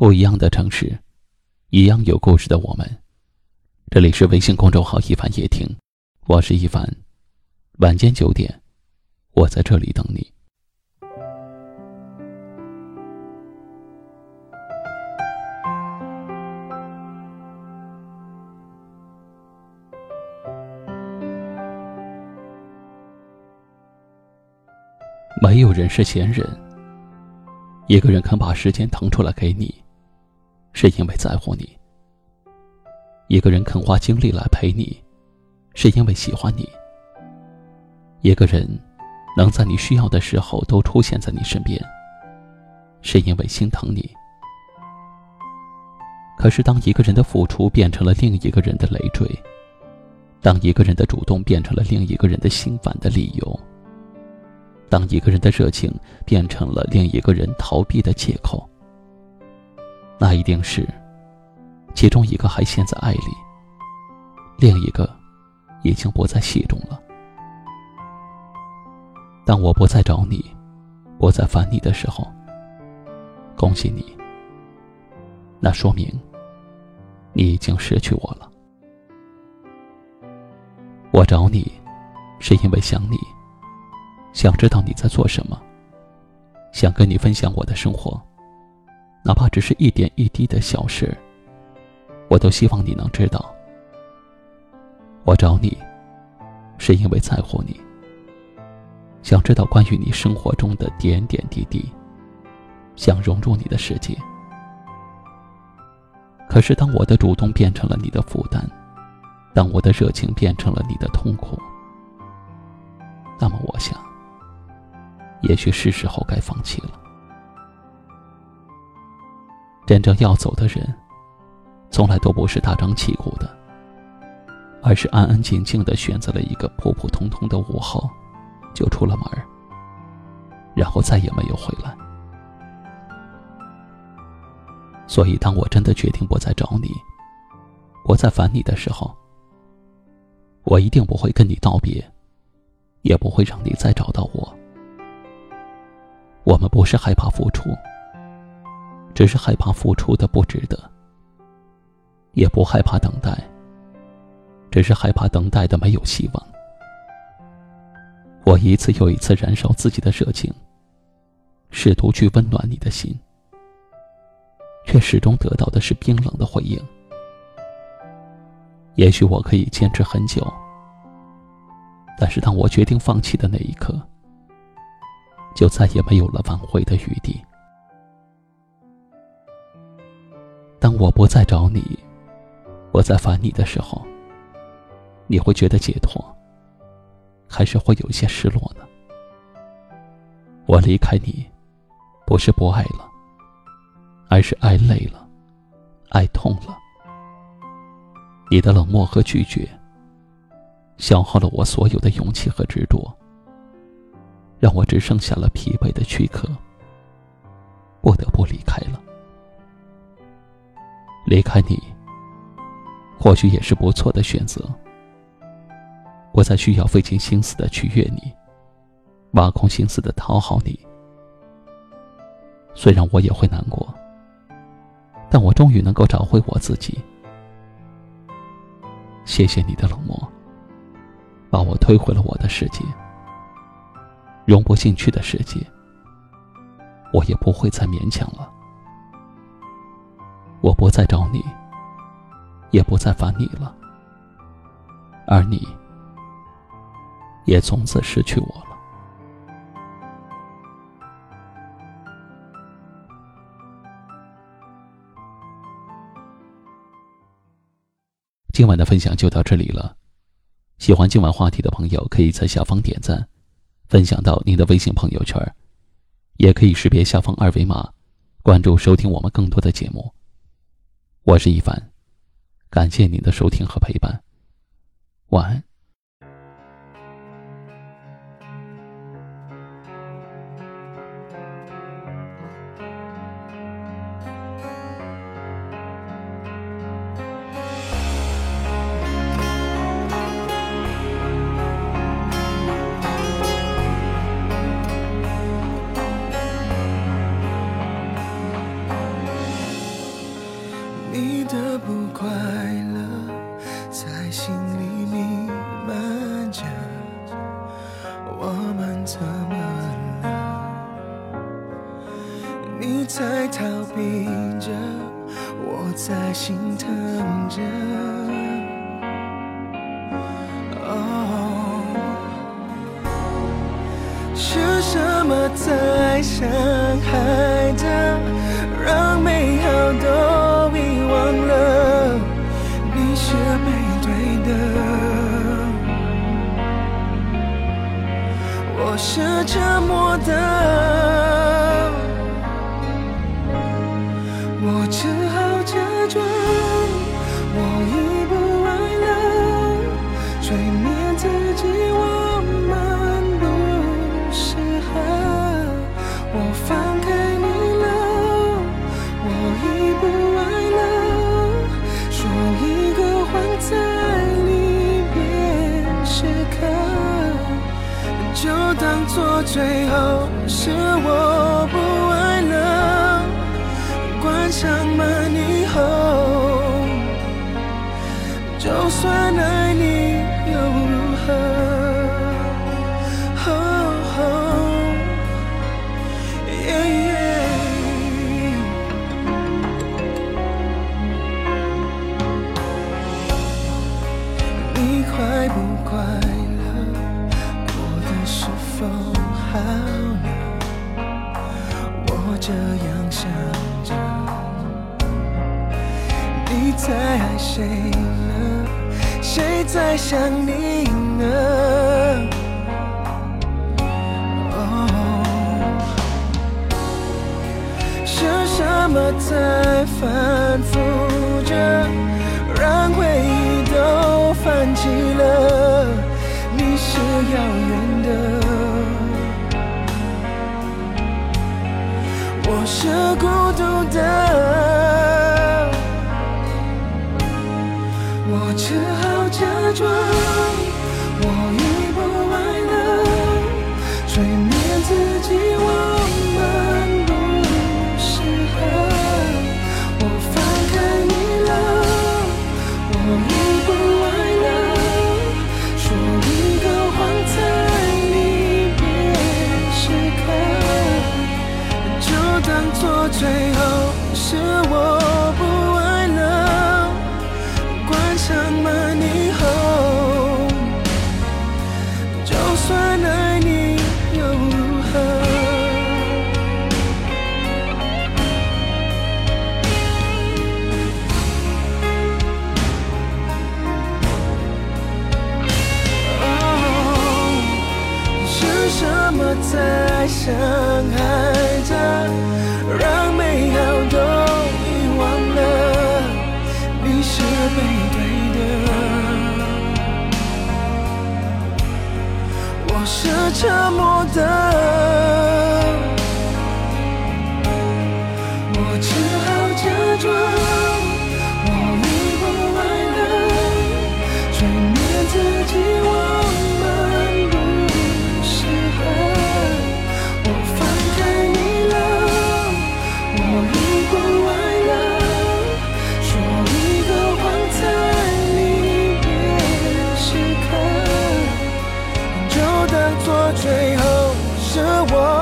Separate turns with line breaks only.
不一样的城市，一样有故事的我们。这里是微信公众号“一凡夜听”，我是一凡。晚间九点，我在这里等你。没有人是闲人。一个人肯把时间腾出来给你。是因为在乎你。一个人肯花精力来陪你，是因为喜欢你。一个人能在你需要的时候都出现在你身边，是因为心疼你。可是，当一个人的付出变成了另一个人的累赘，当一个人的主动变成了另一个人的心烦的理由，当一个人的热情变成了另一个人逃避的借口。那一定是，其中一个还陷在爱里，另一个已经不在戏中了。当我不再找你，不再烦你的时候，恭喜你。那说明，你已经失去我了。我找你，是因为想你，想知道你在做什么，想跟你分享我的生活。哪怕只是一点一滴的小事，我都希望你能知道。我找你，是因为在乎你，想知道关于你生活中的点点滴滴，想融入你的世界。可是，当我的主动变成了你的负担，当我的热情变成了你的痛苦，那么，我想，也许是时候该放弃了。真正要走的人，从来都不是大张旗鼓的，而是安安静静的选择了一个普普通通的午后，就出了门然后再也没有回来。所以，当我真的决定不再找你，不再烦你的时候，我一定不会跟你道别，也不会让你再找到我。我们不是害怕付出。只是害怕付出的不值得，也不害怕等待，只是害怕等待的没有希望。我一次又一次燃烧自己的热情，试图去温暖你的心，却始终得到的是冰冷的回应。也许我可以坚持很久，但是当我决定放弃的那一刻，就再也没有了挽回的余地。当我不再找你，我在烦你的时候，你会觉得解脱，还是会有些失落呢？我离开你，不是不爱了，而是爱累了，爱痛了。你的冷漠和拒绝，消耗了我所有的勇气和执着，让我只剩下了疲惫的躯壳，不得不离开了。离开你，或许也是不错的选择。不再需要费尽心思的取悦你，挖空心思的讨好你。虽然我也会难过，但我终于能够找回我自己。谢谢你的冷漠，把我推回了我的世界。融不进去的世界，我也不会再勉强了。我不再找你，也不再烦你了，而你也从此失去我了。今晚的分享就到这里了，喜欢今晚话题的朋友，可以在下方点赞，分享到您的微信朋友圈，也可以识别下方二维码，关注收听我们更多的节目。我是一凡，感谢您的收听和陪伴，晚安。
你的不快乐在心里弥漫着，我们怎么了？你在逃避着，我在心疼着。哦，是什么在伤害着，让美好都我是沉默的。谁呢？谁在想你呢？哦，是什么在反复着，让回忆都泛起了？你是遥远的，我是孤独的。催眠自己我们不适合。我放开你了，我已不爱了，说一个谎在里边时刻，就当做最后是我沉默的最后是我。